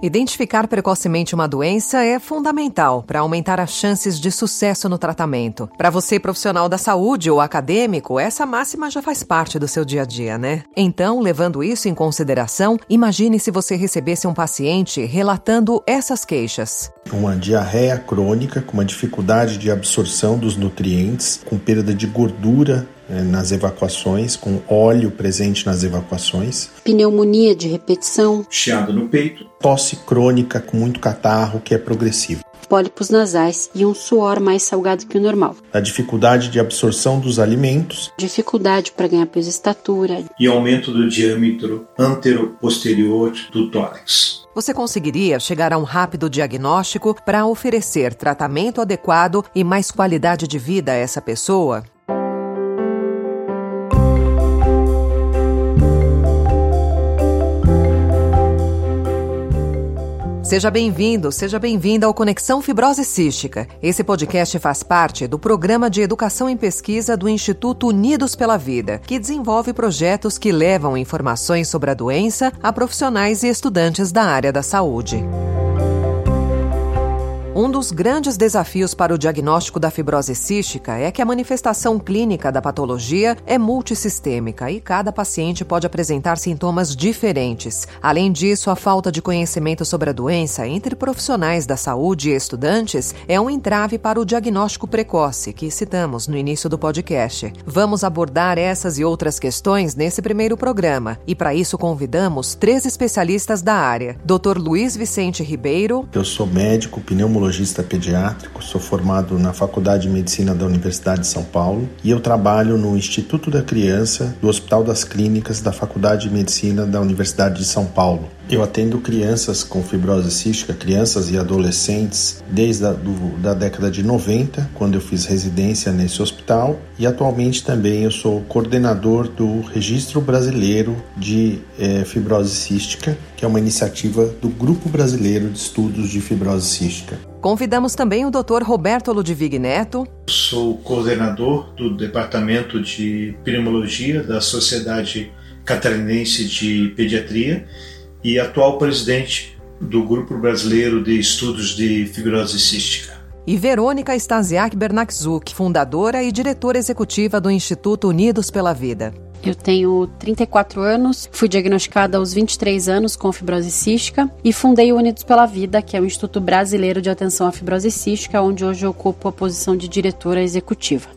Identificar precocemente uma doença é fundamental para aumentar as chances de sucesso no tratamento. Para você, profissional da saúde ou acadêmico, essa máxima já faz parte do seu dia a dia, né? Então, levando isso em consideração, imagine se você recebesse um paciente relatando essas queixas. Uma diarreia crônica com uma dificuldade de absorção dos nutrientes, com perda de gordura nas evacuações, com óleo presente nas evacuações. Pneumonia de repetição. Chiado no peito. Tosse crônica com muito catarro que é progressivo. Pólipos nasais e um suor mais salgado que o normal. A dificuldade de absorção dos alimentos. Dificuldade para ganhar peso e estatura. E aumento do diâmetro antero-posterior do tórax. Você conseguiria chegar a um rápido diagnóstico para oferecer tratamento adequado e mais qualidade de vida a essa pessoa? Seja bem-vindo, seja bem-vinda ao Conexão Fibrose Cística. Esse podcast faz parte do programa de educação em pesquisa do Instituto Unidos pela Vida, que desenvolve projetos que levam informações sobre a doença a profissionais e estudantes da área da saúde. Um dos grandes desafios para o diagnóstico da fibrose cística é que a manifestação clínica da patologia é multissistêmica e cada paciente pode apresentar sintomas diferentes. Além disso, a falta de conhecimento sobre a doença entre profissionais da saúde e estudantes é um entrave para o diagnóstico precoce, que citamos no início do podcast. Vamos abordar essas e outras questões nesse primeiro programa e, para isso, convidamos três especialistas da área: Dr. Luiz Vicente Ribeiro. Eu sou médico pneumologista neurologista pediátrico, sou formado na Faculdade de Medicina da Universidade de São Paulo e eu trabalho no Instituto da Criança do Hospital das Clínicas da Faculdade de Medicina da Universidade de São Paulo. Eu atendo crianças com fibrose cística, crianças e adolescentes, desde a do, da década de 90, quando eu fiz residência nesse hospital, e atualmente também eu sou coordenador do Registro Brasileiro de é, Fibrose Cística, que é uma iniciativa do Grupo Brasileiro de Estudos de Fibrose Cística. Convidamos também o Dr. Roberto Ludwig Neto. Sou coordenador do Departamento de Pneumologia da Sociedade Catarinense de Pediatria e atual presidente do Grupo Brasileiro de Estudos de Fibrose Cística. E Verônica Stasiak Bernakzuk, fundadora e diretora executiva do Instituto Unidos pela Vida. Eu tenho 34 anos, fui diagnosticada aos 23 anos com fibrose cística e fundei o Unidos pela Vida, que é o Instituto Brasileiro de Atenção à Fibrose Cística, onde hoje eu ocupo a posição de diretora executiva.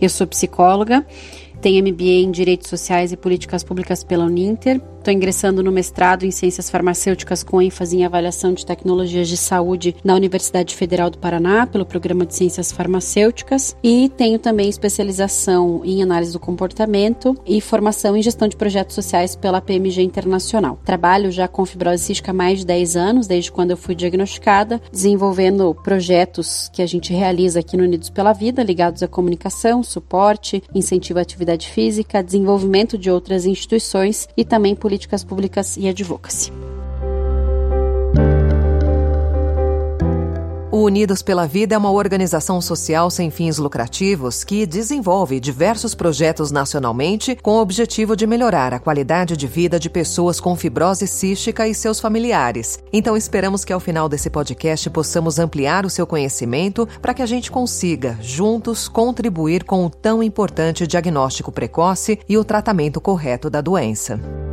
Eu sou psicóloga tem MBA em Direitos Sociais e Políticas Públicas pela Uninter. Estou ingressando no mestrado em Ciências Farmacêuticas com ênfase em avaliação de tecnologias de saúde na Universidade Federal do Paraná, pelo Programa de Ciências Farmacêuticas. E tenho também especialização em análise do comportamento e formação em gestão de projetos sociais pela PMG Internacional. Trabalho já com fibrose cística há mais de 10 anos, desde quando eu fui diagnosticada, desenvolvendo projetos que a gente realiza aqui no Unidos pela Vida, ligados à comunicação, suporte, incentivo à atividade física, desenvolvimento de outras instituições e também políticas públicas e advocacy. O Unidos pela Vida é uma organização social sem fins lucrativos que desenvolve diversos projetos nacionalmente com o objetivo de melhorar a qualidade de vida de pessoas com fibrose cística e seus familiares. Então esperamos que ao final desse podcast possamos ampliar o seu conhecimento para que a gente consiga, juntos, contribuir com o tão importante diagnóstico precoce e o tratamento correto da doença.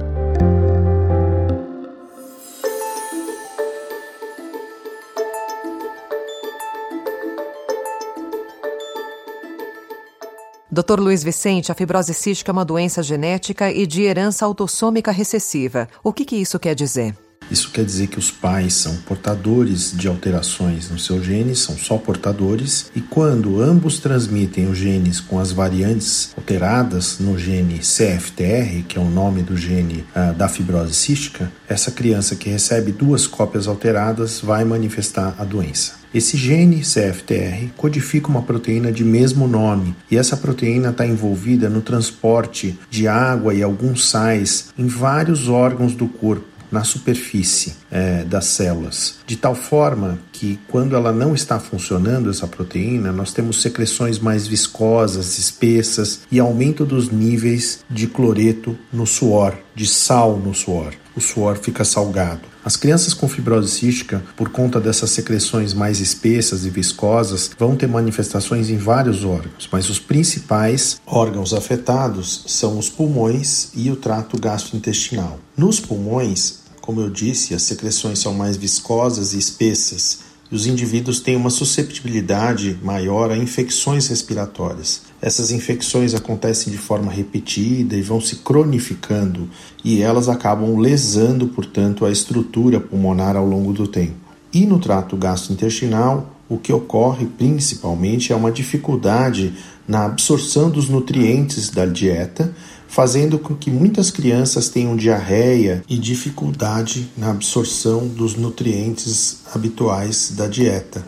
Dr. Luiz Vicente, a fibrose cística é uma doença genética e de herança autossômica recessiva. O que, que isso quer dizer? Isso quer dizer que os pais são portadores de alterações nos seus genes, são só portadores, e quando ambos transmitem os genes com as variantes alteradas no gene CFTR, que é o nome do gene uh, da fibrose cística, essa criança que recebe duas cópias alteradas vai manifestar a doença. Esse gene CFTR codifica uma proteína de mesmo nome e essa proteína está envolvida no transporte de água e alguns sais em vários órgãos do corpo na superfície é, das células, de tal forma que quando ela não está funcionando, essa proteína, nós temos secreções mais viscosas, espessas e aumento dos níveis de cloreto no suor, de sal no suor. O suor fica salgado. As crianças com fibrose cística, por conta dessas secreções mais espessas e viscosas, vão ter manifestações em vários órgãos, mas os principais órgãos afetados são os pulmões e o trato gastrointestinal. Nos pulmões, como eu disse, as secreções são mais viscosas e espessas, e os indivíduos têm uma susceptibilidade maior a infecções respiratórias. Essas infecções acontecem de forma repetida e vão se cronificando, e elas acabam lesando, portanto, a estrutura pulmonar ao longo do tempo. E no trato gastrointestinal, o que ocorre principalmente é uma dificuldade na absorção dos nutrientes da dieta fazendo com que muitas crianças tenham diarreia e dificuldade na absorção dos nutrientes habituais da dieta.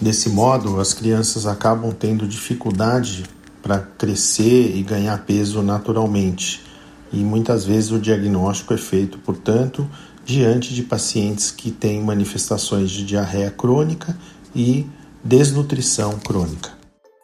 Desse modo, as crianças acabam tendo dificuldade para crescer e ganhar peso naturalmente. E muitas vezes o diagnóstico é feito, portanto, diante de pacientes que têm manifestações de diarreia crônica e desnutrição crônica.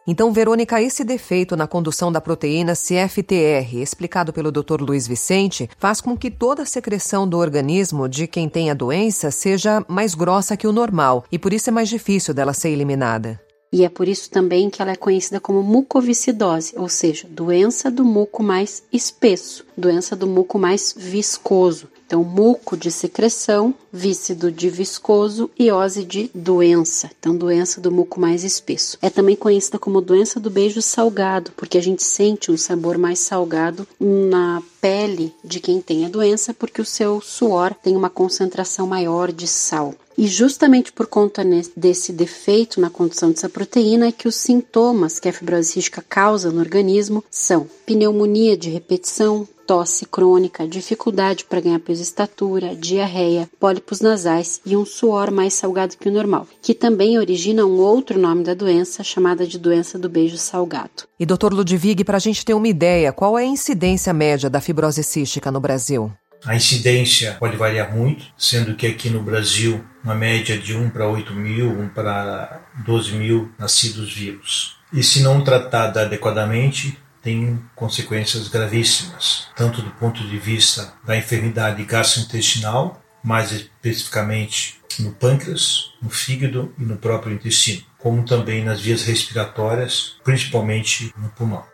Então, Verônica, esse defeito na condução da proteína CFTR, explicado pelo Dr. Luiz Vicente, faz com que toda a secreção do organismo de quem tem a doença seja mais grossa que o normal e por isso é mais difícil dela ser eliminada. E é por isso também que ela é conhecida como mucoviscidose, ou seja, doença do muco mais espesso, doença do muco mais viscoso. Então, muco de secreção, vícido de viscoso e ose de doença. Então, doença do muco mais espesso. É também conhecida como doença do beijo salgado, porque a gente sente um sabor mais salgado na pele de quem tem a doença, porque o seu suor tem uma concentração maior de sal. E justamente por conta desse defeito na condução dessa proteína é que os sintomas que a fibrose cística causa no organismo são pneumonia de repetição, tosse crônica, dificuldade para ganhar peso e estatura, diarreia, pólipos nasais e um suor mais salgado que o normal, que também origina um outro nome da doença, chamada de doença do beijo salgado. E doutor Ludwig, para a gente ter uma ideia, qual é a incidência média da fibrose cística no Brasil? A incidência pode variar muito, sendo que aqui no Brasil, uma média de 1 para 8 mil, 1 para 12 mil nascidos vivos. E se não tratada adequadamente, tem consequências gravíssimas, tanto do ponto de vista da enfermidade gastrointestinal, mais especificamente no pâncreas, no fígado e no próprio intestino, como também nas vias respiratórias, principalmente no pulmão.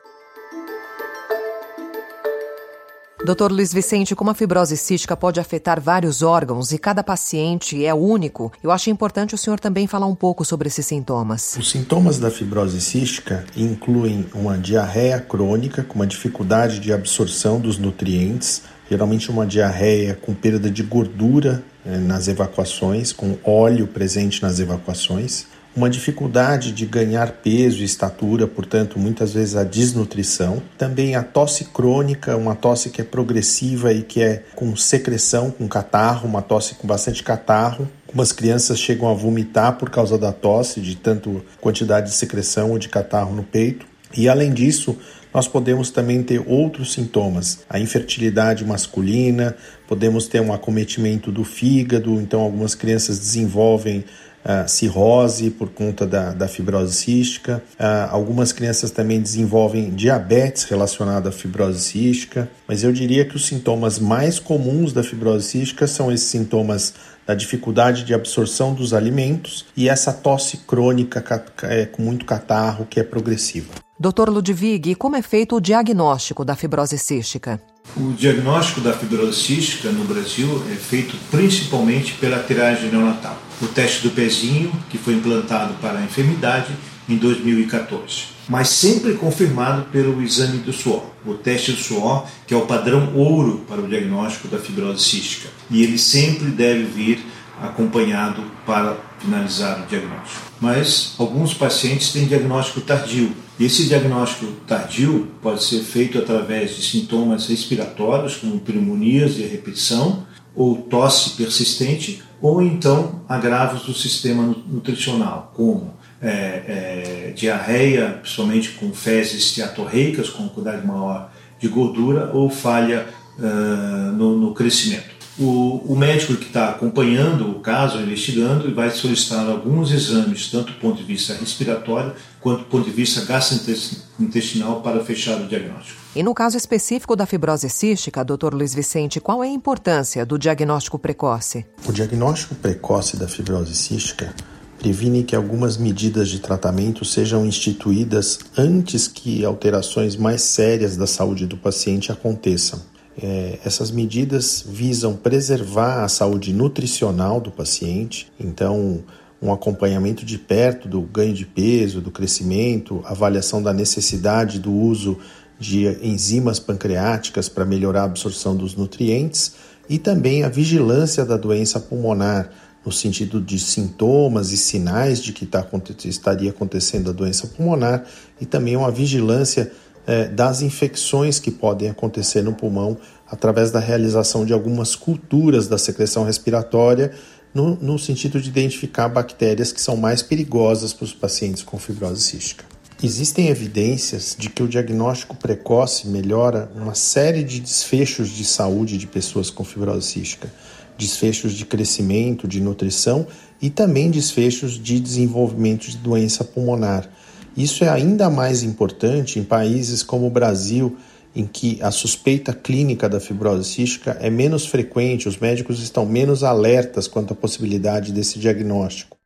Doutor Luiz Vicente, como a fibrose cística pode afetar vários órgãos e cada paciente é único, eu acho importante o senhor também falar um pouco sobre esses sintomas. Os sintomas da fibrose cística incluem uma diarreia crônica com uma dificuldade de absorção dos nutrientes, geralmente uma diarreia com perda de gordura eh, nas evacuações, com óleo presente nas evacuações uma dificuldade de ganhar peso e estatura, portanto, muitas vezes a desnutrição. Também a tosse crônica, uma tosse que é progressiva e que é com secreção, com catarro, uma tosse com bastante catarro. Algumas crianças chegam a vomitar por causa da tosse, de tanto quantidade de secreção ou de catarro no peito. E além disso, nós podemos também ter outros sintomas, a infertilidade masculina, podemos ter um acometimento do fígado, então algumas crianças desenvolvem cirrose por conta da, da fibrose cística. Uh, algumas crianças também desenvolvem diabetes relacionado à fibrose cística, mas eu diria que os sintomas mais comuns da fibrose cística são esses sintomas da dificuldade de absorção dos alimentos e essa tosse crônica é, com muito catarro que é progressiva. Dr. Ludwig, como é feito o diagnóstico da fibrose cística? O diagnóstico da fibrose cística no Brasil é feito principalmente pela tiragem neonatal. O teste do pezinho, que foi implantado para a enfermidade em 2014, mas sempre confirmado pelo exame do suor, o teste do suor, que é o padrão ouro para o diagnóstico da fibrose cística. E ele sempre deve vir acompanhado para finalizar o diagnóstico. Mas alguns pacientes têm diagnóstico tardio, esse diagnóstico tardio pode ser feito através de sintomas respiratórios, como pneumonias de repetição, ou tosse persistente, ou então agravos do sistema nutricional, como é, é, diarreia, principalmente com fezes teatorreicas, com quantidade maior de gordura, ou falha uh, no, no crescimento. o, o médico que está acompanhando o caso, investigando, vai solicitar alguns exames, tanto do ponto de vista respiratório quanto do ponto de vista gastrointestinal para fechar o diagnóstico. E no caso específico da fibrose cística, Dr. Luiz Vicente, qual é a importância do diagnóstico precoce? O diagnóstico precoce da fibrose cística previne que algumas medidas de tratamento sejam instituídas antes que alterações mais sérias da saúde do paciente aconteçam. É, essas medidas visam preservar a saúde nutricional do paciente, então, um acompanhamento de perto do ganho de peso, do crescimento, avaliação da necessidade do uso de enzimas pancreáticas para melhorar a absorção dos nutrientes e também a vigilância da doença pulmonar, no sentido de sintomas e sinais de que tá, estaria acontecendo a doença pulmonar e também uma vigilância é, das infecções que podem acontecer no pulmão através da realização de algumas culturas da secreção respiratória, no, no sentido de identificar bactérias que são mais perigosas para os pacientes com fibrose cística. Existem evidências de que o diagnóstico precoce melhora uma série de desfechos de saúde de pessoas com fibrose cística, desfechos de crescimento, de nutrição e também desfechos de desenvolvimento de doença pulmonar. Isso é ainda mais importante em países como o Brasil, em que a suspeita clínica da fibrose cística é menos frequente, os médicos estão menos alertas quanto à possibilidade desse diagnóstico.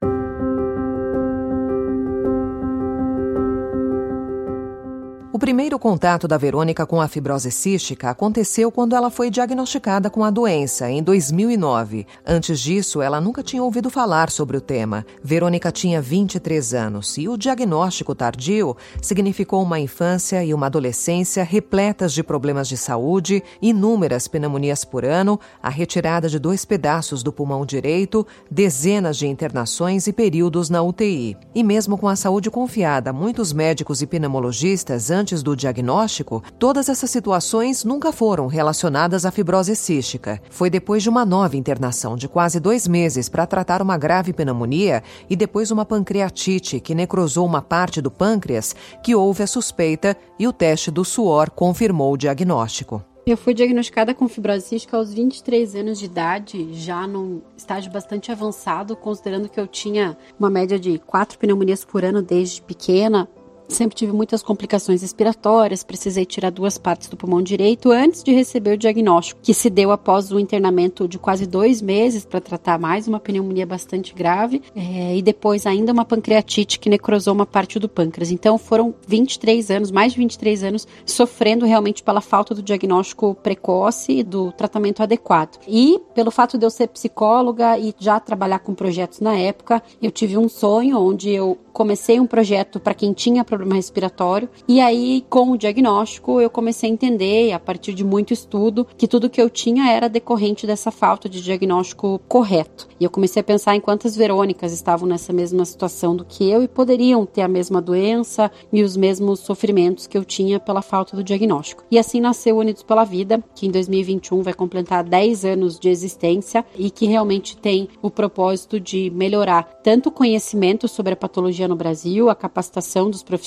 O primeiro contato da Verônica com a fibrose cística aconteceu quando ela foi diagnosticada com a doença, em 2009. Antes disso, ela nunca tinha ouvido falar sobre o tema. Verônica tinha 23 anos e o diagnóstico tardio significou uma infância e uma adolescência repletas de problemas de saúde, inúmeras pneumonias por ano, a retirada de dois pedaços do pulmão direito, dezenas de internações e períodos na UTI. E mesmo com a saúde confiada, muitos médicos e pneumologistas antes do diagnóstico, todas essas situações nunca foram relacionadas à fibrose cística. Foi depois de uma nova internação de quase dois meses para tratar uma grave pneumonia e depois uma pancreatite que necrosou uma parte do pâncreas que houve a suspeita e o teste do suor confirmou o diagnóstico. Eu fui diagnosticada com fibrose cística aos 23 anos de idade, já num estágio bastante avançado, considerando que eu tinha uma média de quatro pneumonias por ano desde pequena. Sempre tive muitas complicações respiratórias, precisei tirar duas partes do pulmão direito antes de receber o diagnóstico, que se deu após o internamento de quase dois meses para tratar mais uma pneumonia bastante grave é, e depois ainda uma pancreatite que necrosou uma parte do pâncreas. Então foram 23 anos, mais de 23 anos, sofrendo realmente pela falta do diagnóstico precoce e do tratamento adequado. E pelo fato de eu ser psicóloga e já trabalhar com projetos na época, eu tive um sonho onde eu comecei um projeto para quem tinha problema respiratório e aí com o diagnóstico eu comecei a entender a partir de muito estudo que tudo que eu tinha era decorrente dessa falta de diagnóstico correto. E eu comecei a pensar em quantas Verônicas estavam nessa mesma situação do que eu e poderiam ter a mesma doença e os mesmos sofrimentos que eu tinha pela falta do diagnóstico. E assim nasceu Unidos pela Vida, que em 2021 vai completar 10 anos de existência e que realmente tem o propósito de melhorar tanto o conhecimento sobre a patologia no Brasil, a capacitação dos profissionais,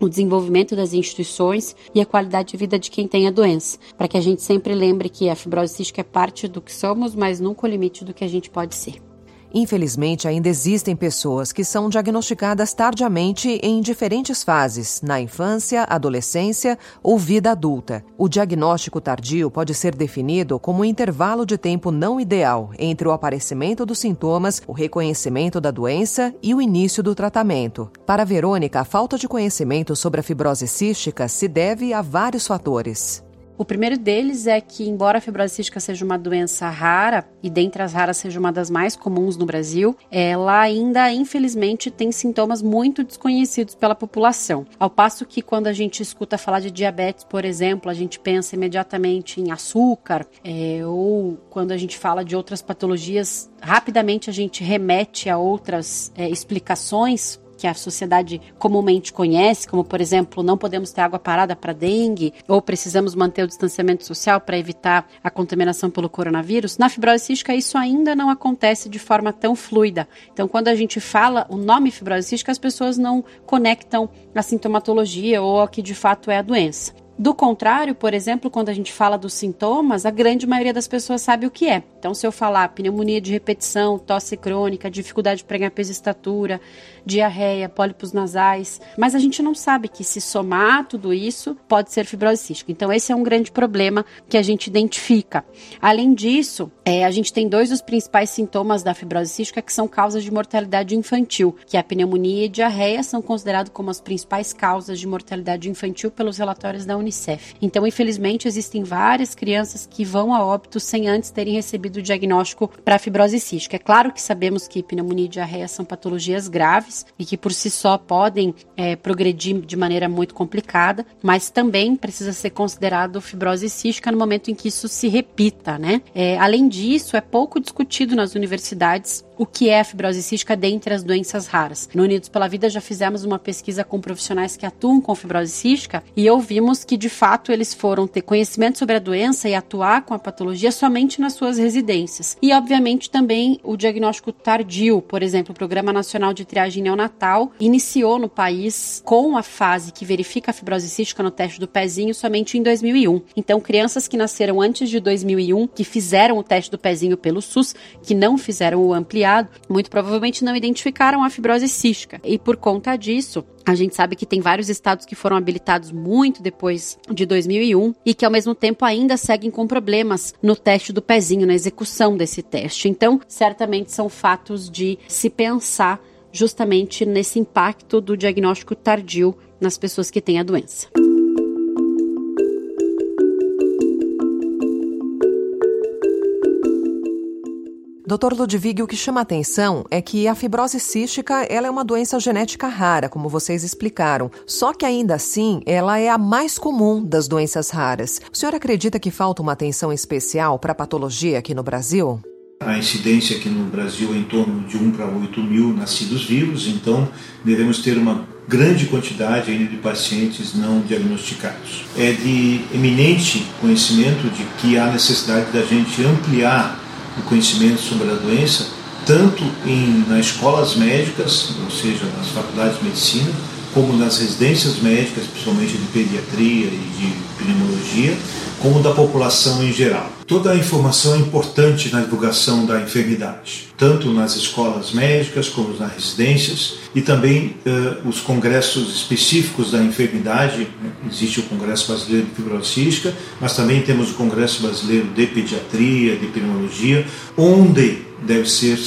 o desenvolvimento das instituições e a qualidade de vida de quem tem a doença, para que a gente sempre lembre que a fibrose cística é parte do que somos, mas nunca o limite do que a gente pode ser. Infelizmente, ainda existem pessoas que são diagnosticadas tardiamente em diferentes fases, na infância, adolescência ou vida adulta. O diagnóstico tardio pode ser definido como um intervalo de tempo não ideal entre o aparecimento dos sintomas, o reconhecimento da doença e o início do tratamento. Para Verônica, a falta de conhecimento sobre a fibrose cística se deve a vários fatores. O primeiro deles é que, embora a fibrose cística seja uma doença rara, e dentre as raras seja uma das mais comuns no Brasil, ela ainda, infelizmente, tem sintomas muito desconhecidos pela população. Ao passo que, quando a gente escuta falar de diabetes, por exemplo, a gente pensa imediatamente em açúcar, é, ou quando a gente fala de outras patologias, rapidamente a gente remete a outras é, explicações que a sociedade comumente conhece, como por exemplo, não podemos ter água parada para dengue, ou precisamos manter o distanciamento social para evitar a contaminação pelo coronavírus, na fibrose cística isso ainda não acontece de forma tão fluida. Então, quando a gente fala o nome fibrose cística, as pessoas não conectam a sintomatologia ou ao que de fato é a doença. Do contrário, por exemplo, quando a gente fala dos sintomas, a grande maioria das pessoas sabe o que é. Então, se eu falar pneumonia de repetição, tosse crônica, dificuldade de ganhar peso e estatura, diarreia, pólipos nasais, mas a gente não sabe que se somar tudo isso pode ser fibrose cística. Então, esse é um grande problema que a gente identifica. Além disso, é, a gente tem dois dos principais sintomas da fibrose cística que são causas de mortalidade infantil, que é a pneumonia e a diarreia são considerados como as principais causas de mortalidade infantil pelos relatórios da Unicef. Então, infelizmente, existem várias crianças que vão a óbito sem antes terem recebido o diagnóstico para fibrose cística. É claro que sabemos que pneumonia e diarreia são patologias graves e que por si só podem é, progredir de maneira muito complicada, mas também precisa ser considerado fibrose cística no momento em que isso se repita, né? É, além disso, é pouco discutido nas universidades o que é a fibrose cística dentre as doenças raras. No Unidos pela Vida já fizemos uma pesquisa com profissionais que atuam com fibrose cística e ouvimos que de fato eles foram ter conhecimento sobre a doença e atuar com a patologia somente nas suas residências. E obviamente também o diagnóstico tardio, por exemplo, o Programa Nacional de Triagem Neonatal iniciou no país com a fase que verifica a fibrose cística no teste do pezinho somente em 2001. Então, crianças que nasceram antes de 2001, que fizeram o teste do pezinho pelo SUS, que não fizeram o ampliado muito provavelmente não identificaram a fibrose cística. E por conta disso, a gente sabe que tem vários estados que foram habilitados muito depois de 2001 e que ao mesmo tempo ainda seguem com problemas no teste do pezinho, na execução desse teste. Então, certamente são fatos de se pensar justamente nesse impacto do diagnóstico tardio nas pessoas que têm a doença. Doutor Ludwig, o que chama atenção é que a fibrose cística ela é uma doença genética rara, como vocês explicaram. Só que ainda assim, ela é a mais comum das doenças raras. O senhor acredita que falta uma atenção especial para a patologia aqui no Brasil? A incidência aqui no Brasil é em torno de 1 para 8 mil nascidos vivos, então devemos ter uma grande quantidade ainda de pacientes não diagnosticados. É de eminente conhecimento de que há necessidade da gente ampliar o conhecimento sobre a doença, tanto em, nas escolas médicas, ou seja, nas faculdades de medicina, como nas residências médicas, principalmente de pediatria e de pneumologia, como da população em geral. Toda a informação é importante na divulgação da enfermidade, tanto nas escolas médicas como nas residências e também uh, os congressos específicos da enfermidade. Né? Existe o Congresso Brasileiro de Fibrose Cística, mas também temos o Congresso Brasileiro de Pediatria, de Pneumologia, onde deve ser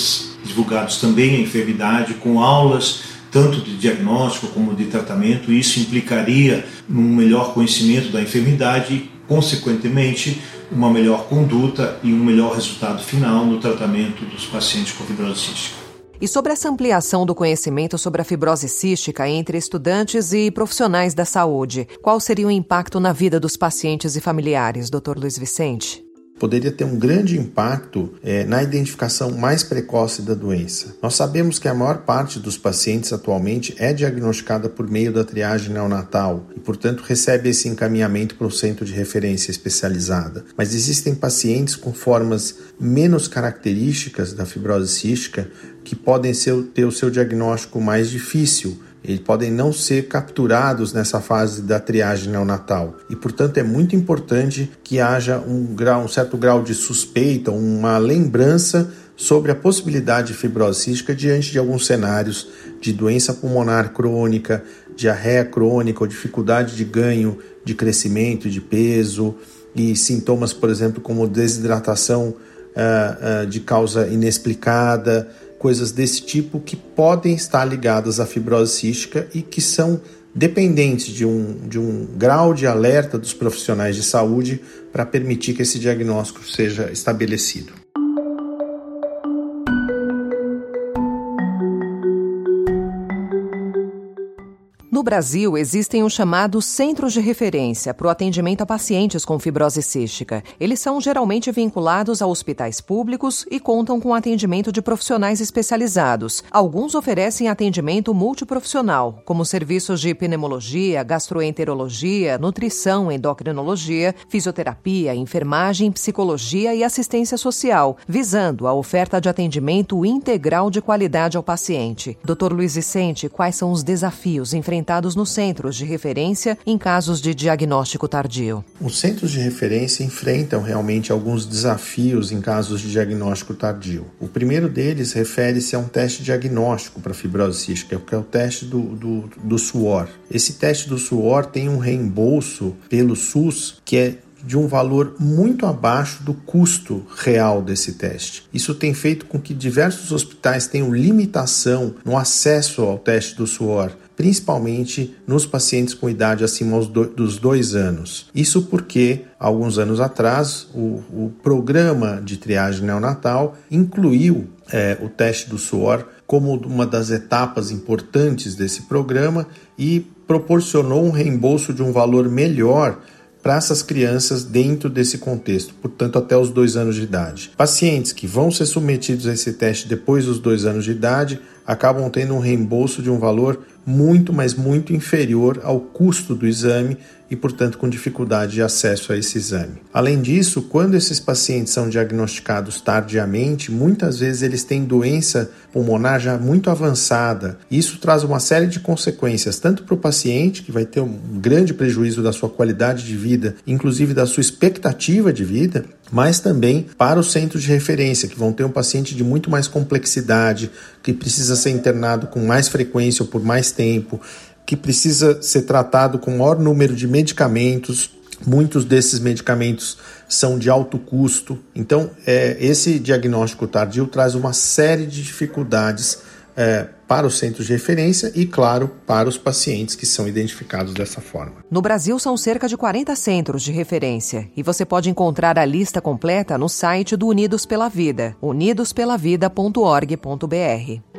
divulgados também a enfermidade com aulas tanto de diagnóstico como de tratamento. Isso implicaria um melhor conhecimento da enfermidade consequentemente, uma melhor conduta e um melhor resultado final no tratamento dos pacientes com fibrose cística. E sobre essa ampliação do conhecimento sobre a fibrose cística entre estudantes e profissionais da saúde, qual seria o impacto na vida dos pacientes e familiares, Dr. Luiz Vicente? Poderia ter um grande impacto é, na identificação mais precoce da doença. Nós sabemos que a maior parte dos pacientes atualmente é diagnosticada por meio da triagem neonatal e, portanto, recebe esse encaminhamento para o centro de referência especializada. Mas existem pacientes com formas menos características da fibrose cística que podem ser, ter o seu diagnóstico mais difícil eles podem não ser capturados nessa fase da triagem neonatal. E, portanto, é muito importante que haja um, grau, um certo grau de suspeita, uma lembrança sobre a possibilidade de fibrose cística diante de alguns cenários de doença pulmonar crônica, diarreia crônica ou dificuldade de ganho de crescimento, de peso e sintomas, por exemplo, como desidratação uh, uh, de causa inexplicada, coisas desse tipo que podem estar ligadas à fibrose cística e que são dependentes de um, de um grau de alerta dos profissionais de saúde para permitir que esse diagnóstico seja estabelecido. Brasil, existem os chamados Centros de Referência para o atendimento a pacientes com fibrose cística. Eles são geralmente vinculados a hospitais públicos e contam com atendimento de profissionais especializados. Alguns oferecem atendimento multiprofissional, como serviços de pneumologia, gastroenterologia, nutrição, endocrinologia, fisioterapia, enfermagem, psicologia e assistência social, visando a oferta de atendimento integral de qualidade ao paciente. Dr. Luiz Vicente, quais são os desafios enfrentados implementados nos centros de referência em casos de diagnóstico tardio. Os centros de referência enfrentam realmente alguns desafios em casos de diagnóstico tardio. O primeiro deles refere-se a um teste diagnóstico para fibrose cística, que é o teste do, do, do suor. Esse teste do suor tem um reembolso pelo SUS que é de um valor muito abaixo do custo real desse teste. Isso tem feito com que diversos hospitais tenham limitação no acesso ao teste do suor, principalmente nos pacientes com idade acima dos dois anos. Isso porque, alguns anos atrás, o, o programa de triagem neonatal incluiu é, o teste do suor como uma das etapas importantes desse programa e proporcionou um reembolso de um valor melhor para essas crianças dentro desse contexto, portanto, até os dois anos de idade. Pacientes que vão ser submetidos a esse teste depois dos dois anos de idade acabam tendo um reembolso de um valor muito, mas muito inferior ao custo do exame e, portanto, com dificuldade de acesso a esse exame. Além disso, quando esses pacientes são diagnosticados tardiamente, muitas vezes eles têm doença pulmonar já muito avançada. Isso traz uma série de consequências, tanto para o paciente, que vai ter um grande prejuízo da sua qualidade de vida, inclusive da sua expectativa de vida, mas também para os centros de referência, que vão ter um paciente de muito mais complexidade, que precisa ser internado com mais frequência ou por mais tempo, que precisa ser tratado com maior número de medicamentos. Muitos desses medicamentos são de alto custo. Então, é, esse diagnóstico tardio traz uma série de dificuldades é, para os centros de referência e, claro, para os pacientes que são identificados dessa forma. No Brasil, são cerca de 40 centros de referência e você pode encontrar a lista completa no site do Unidos pela Vida, unidospelavida.org.br.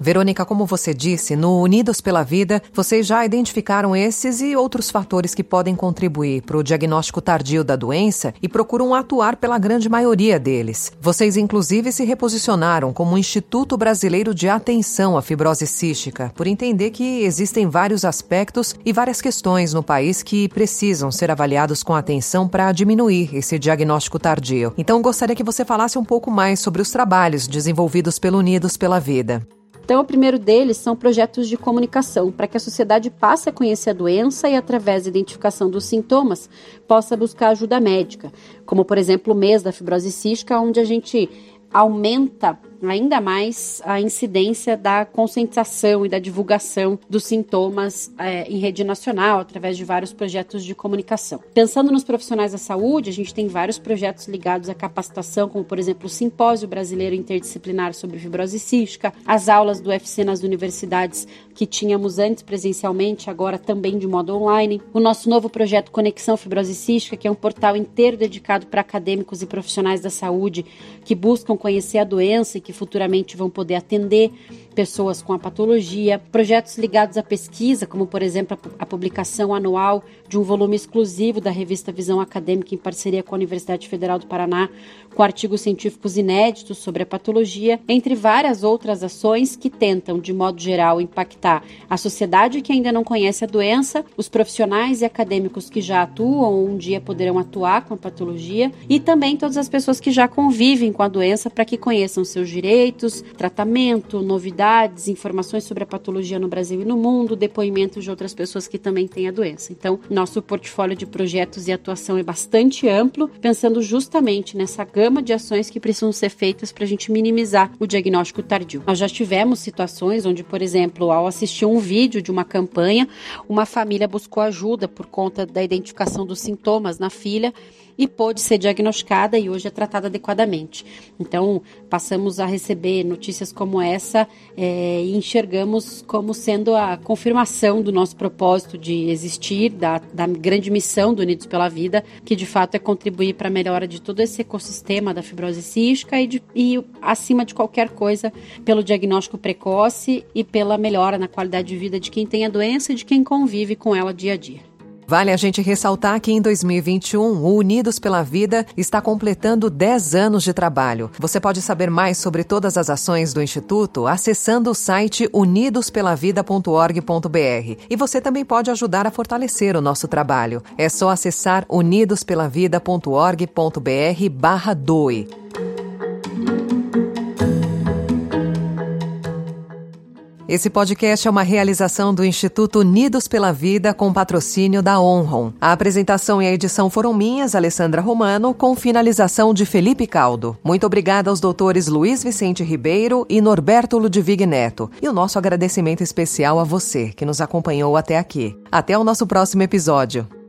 Verônica, como você disse, no Unidos pela Vida, vocês já identificaram esses e outros fatores que podem contribuir para o diagnóstico tardio da doença e procuram atuar pela grande maioria deles. Vocês, inclusive, se reposicionaram como Instituto Brasileiro de Atenção à Fibrose Cística, por entender que existem vários aspectos e várias questões no país que precisam ser avaliados com atenção para diminuir esse diagnóstico tardio. Então, gostaria que você falasse um pouco mais sobre os trabalhos desenvolvidos pelo Unidos pela Vida. Então, o primeiro deles são projetos de comunicação, para que a sociedade passe a conhecer a doença e, através da identificação dos sintomas, possa buscar ajuda médica, como, por exemplo, o mês da fibrose cística, onde a gente aumenta ainda mais a incidência da conscientização e da divulgação dos sintomas é, em rede nacional, através de vários projetos de comunicação. Pensando nos profissionais da saúde, a gente tem vários projetos ligados à capacitação, como, por exemplo, o Simpósio Brasileiro Interdisciplinar sobre Fibrose Cística, as aulas do UFC nas universidades que tínhamos antes presencialmente, agora também de modo online, o nosso novo projeto Conexão Fibrose Cística, que é um portal inteiro dedicado para acadêmicos e profissionais da saúde que buscam conhecer a doença e que que futuramente vão poder atender pessoas com a patologia, projetos ligados à pesquisa, como por exemplo a publicação anual de um volume exclusivo da revista Visão Acadêmica em parceria com a Universidade Federal do Paraná, com artigos científicos inéditos sobre a patologia, entre várias outras ações que tentam, de modo geral, impactar a sociedade que ainda não conhece a doença, os profissionais e acadêmicos que já atuam ou um dia poderão atuar com a patologia e também todas as pessoas que já convivem com a doença para que conheçam seus direitos, tratamento, novidades novidades, informações sobre a patologia no Brasil e no mundo, depoimentos de outras pessoas que também têm a doença. Então, nosso portfólio de projetos e atuação é bastante amplo, pensando justamente nessa gama de ações que precisam ser feitas para a gente minimizar o diagnóstico tardio. Nós já tivemos situações onde, por exemplo, ao assistir um vídeo de uma campanha, uma família buscou ajuda por conta da identificação dos sintomas na filha e pôde ser diagnosticada e hoje é tratada adequadamente. Então, passamos a receber notícias como essa é, e enxergamos como sendo a confirmação do nosso propósito de existir, da, da grande missão do Unidos pela Vida, que de fato é contribuir para a melhora de todo esse ecossistema da fibrose cística e, de, e, acima de qualquer coisa, pelo diagnóstico precoce e pela melhora na qualidade de vida de quem tem a doença e de quem convive com ela dia a dia. Vale a gente ressaltar que em 2021, o Unidos pela Vida está completando 10 anos de trabalho. Você pode saber mais sobre todas as ações do Instituto acessando o site unidospelavida.org.br. E você também pode ajudar a fortalecer o nosso trabalho. É só acessar unidospelavida.org.br barra doe. Esse podcast é uma realização do Instituto Unidos pela Vida com patrocínio da Onron. A apresentação e a edição foram minhas, Alessandra Romano, com finalização de Felipe Caldo. Muito obrigada aos doutores Luiz Vicente Ribeiro e Norberto Ludwig Neto. E o nosso agradecimento especial a você que nos acompanhou até aqui. Até o nosso próximo episódio.